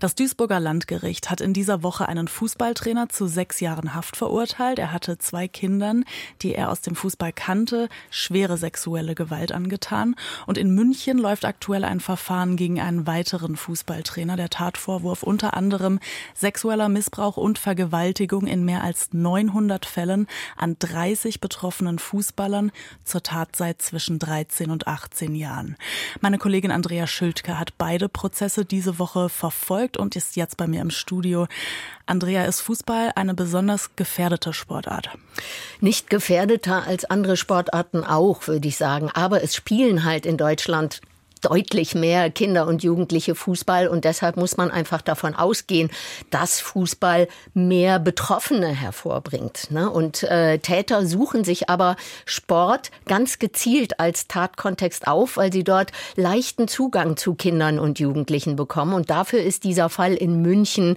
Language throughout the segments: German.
Das Duisburger Landgericht hat in dieser Woche einen Fußballtrainer zu sechs Jahren Haft verurteilt. Er hatte zwei Kindern, die er aus dem Fußball kannte, schwere sexuelle Gewalt angetan. Und in München läuft aktuell ein Verfahren gegen einen weiteren Fußballtrainer. Der Tatvorwurf unter anderem sexueller Missbrauch und Vergewaltigung in mehr als 900 Fällen an 30 betroffenen Fußballern zur Tatzeit zwischen 13 und 18 Jahren. Meine Kollegin Andrea Schildke hat beide Prozesse diese Woche verfolgt verfolgt und ist jetzt bei mir im Studio. Andrea, ist Fußball eine besonders gefährdete Sportart? Nicht gefährdeter als andere Sportarten auch, würde ich sagen. Aber es spielen halt in Deutschland deutlich mehr Kinder und Jugendliche Fußball und deshalb muss man einfach davon ausgehen, dass Fußball mehr Betroffene hervorbringt. Ne? Und äh, Täter suchen sich aber Sport ganz gezielt als Tatkontext auf, weil sie dort leichten Zugang zu Kindern und Jugendlichen bekommen. Und dafür ist dieser Fall in München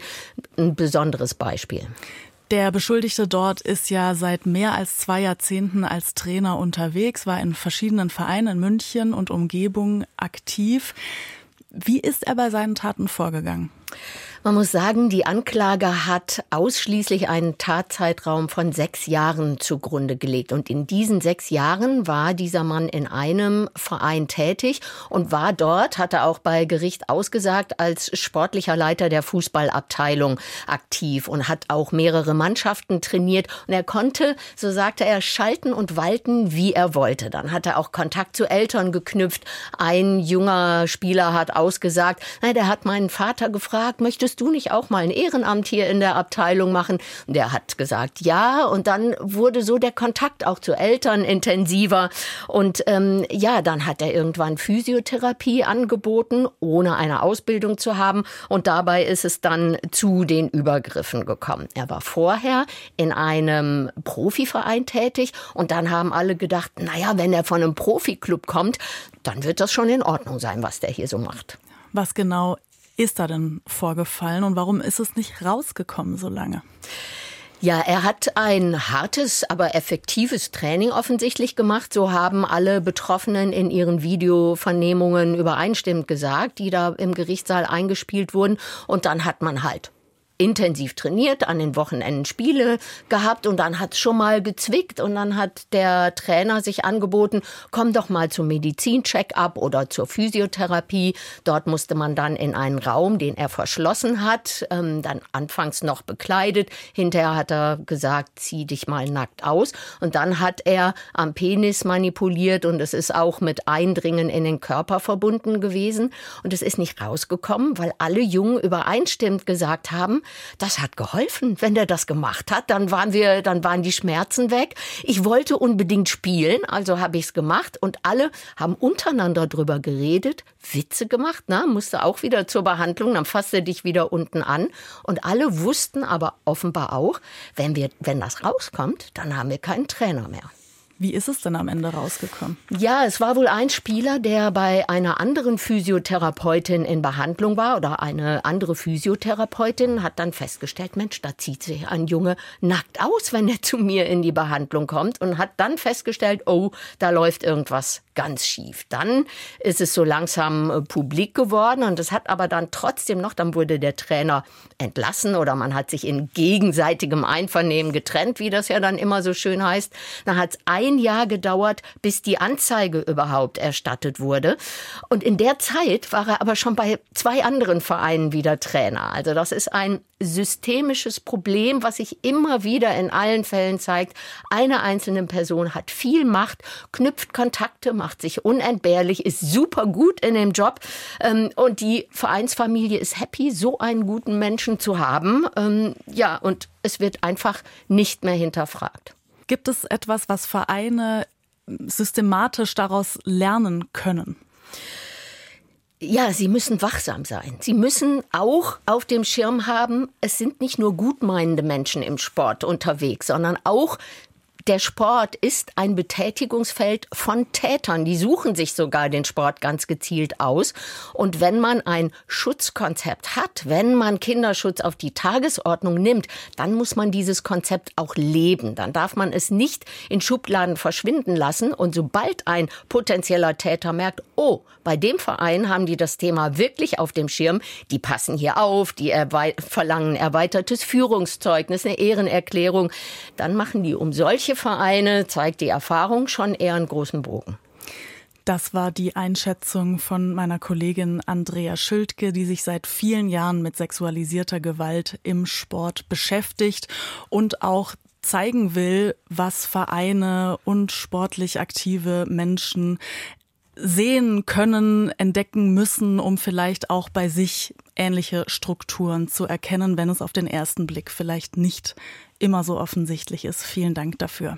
ein besonderes Beispiel. Der Beschuldigte dort ist ja seit mehr als zwei Jahrzehnten als Trainer unterwegs, war in verschiedenen Vereinen in München und Umgebung aktiv. Wie ist er bei seinen Taten vorgegangen? Man muss sagen, die Anklage hat ausschließlich einen Tatzeitraum von sechs Jahren zugrunde gelegt. Und in diesen sechs Jahren war dieser Mann in einem Verein tätig und war dort, hatte auch bei Gericht ausgesagt, als sportlicher Leiter der Fußballabteilung aktiv und hat auch mehrere Mannschaften trainiert. Und er konnte, so sagte er, schalten und walten, wie er wollte. Dann hat er auch Kontakt zu Eltern geknüpft. Ein junger Spieler hat ausgesagt, na, der hat meinen Vater gefragt, möchtest möchtest du nicht auch mal ein Ehrenamt hier in der Abteilung machen? Und der hat gesagt, ja. Und dann wurde so der Kontakt auch zu Eltern intensiver. Und ähm, ja, dann hat er irgendwann Physiotherapie angeboten, ohne eine Ausbildung zu haben. Und dabei ist es dann zu den Übergriffen gekommen. Er war vorher in einem Profiverein tätig und dann haben alle gedacht, naja, wenn er von einem Profiklub kommt, dann wird das schon in Ordnung sein, was der hier so macht. Was genau ist da denn vorgefallen und warum ist es nicht rausgekommen so lange? Ja, er hat ein hartes, aber effektives Training offensichtlich gemacht. So haben alle Betroffenen in ihren Videovernehmungen übereinstimmend gesagt, die da im Gerichtssaal eingespielt wurden. Und dann hat man halt intensiv trainiert, an den Wochenenden Spiele gehabt und dann hat es schon mal gezwickt und dann hat der Trainer sich angeboten, komm doch mal zum Medizincheck-up oder zur Physiotherapie. Dort musste man dann in einen Raum, den er verschlossen hat, ähm, dann anfangs noch bekleidet. Hinterher hat er gesagt, zieh dich mal nackt aus. Und dann hat er am Penis manipuliert und es ist auch mit Eindringen in den Körper verbunden gewesen. Und es ist nicht rausgekommen, weil alle Jungen übereinstimmend gesagt haben, das hat geholfen. Wenn der das gemacht hat, dann waren wir, dann waren die Schmerzen weg. Ich wollte unbedingt spielen, also habe ich es gemacht und alle haben untereinander drüber geredet, Witze gemacht, na, musste auch wieder zur Behandlung, dann fasste dich wieder unten an und alle wussten aber offenbar auch, wenn wir, wenn das rauskommt, dann haben wir keinen Trainer mehr. Wie ist es denn am Ende rausgekommen? Ja, es war wohl ein Spieler, der bei einer anderen Physiotherapeutin in Behandlung war oder eine andere Physiotherapeutin hat dann festgestellt, Mensch, da zieht sich ein Junge nackt aus, wenn er zu mir in die Behandlung kommt und hat dann festgestellt, oh, da läuft irgendwas ganz schief. Dann ist es so langsam äh, publik geworden und es hat aber dann trotzdem noch, dann wurde der Trainer entlassen oder man hat sich in gegenseitigem Einvernehmen getrennt, wie das ja dann immer so schön heißt. Dann hat es ein Jahr gedauert, bis die Anzeige überhaupt erstattet wurde. Und in der Zeit war er aber schon bei zwei anderen Vereinen wieder Trainer. Also das ist ein systemisches Problem, was sich immer wieder in allen Fällen zeigt. Eine einzelne Person hat viel Macht, knüpft Kontakte, macht sich unentbehrlich, ist super gut in dem Job ähm, und die Vereinsfamilie ist happy, so einen guten Menschen zu haben. Ähm, ja, und es wird einfach nicht mehr hinterfragt. Gibt es etwas, was Vereine systematisch daraus lernen können? Ja, sie müssen wachsam sein. Sie müssen auch auf dem Schirm haben, es sind nicht nur gutmeinende Menschen im Sport unterwegs, sondern auch der Sport ist ein Betätigungsfeld von Tätern. Die suchen sich sogar den Sport ganz gezielt aus. Und wenn man ein Schutzkonzept hat, wenn man Kinderschutz auf die Tagesordnung nimmt, dann muss man dieses Konzept auch leben. Dann darf man es nicht in Schubladen verschwinden lassen. Und sobald ein potenzieller Täter merkt, oh, bei dem Verein haben die das Thema wirklich auf dem Schirm, die passen hier auf, die erwei verlangen erweitertes Führungszeugnis, eine Ehrenerklärung, dann machen die um solche manche Vereine zeigt die Erfahrung schon eher einen großen Bogen. Das war die Einschätzung von meiner Kollegin Andrea Schildke, die sich seit vielen Jahren mit sexualisierter Gewalt im Sport beschäftigt und auch zeigen will, was Vereine und sportlich aktive Menschen sehen können, entdecken müssen, um vielleicht auch bei sich ähnliche Strukturen zu erkennen, wenn es auf den ersten Blick vielleicht nicht immer so offensichtlich ist. Vielen Dank dafür.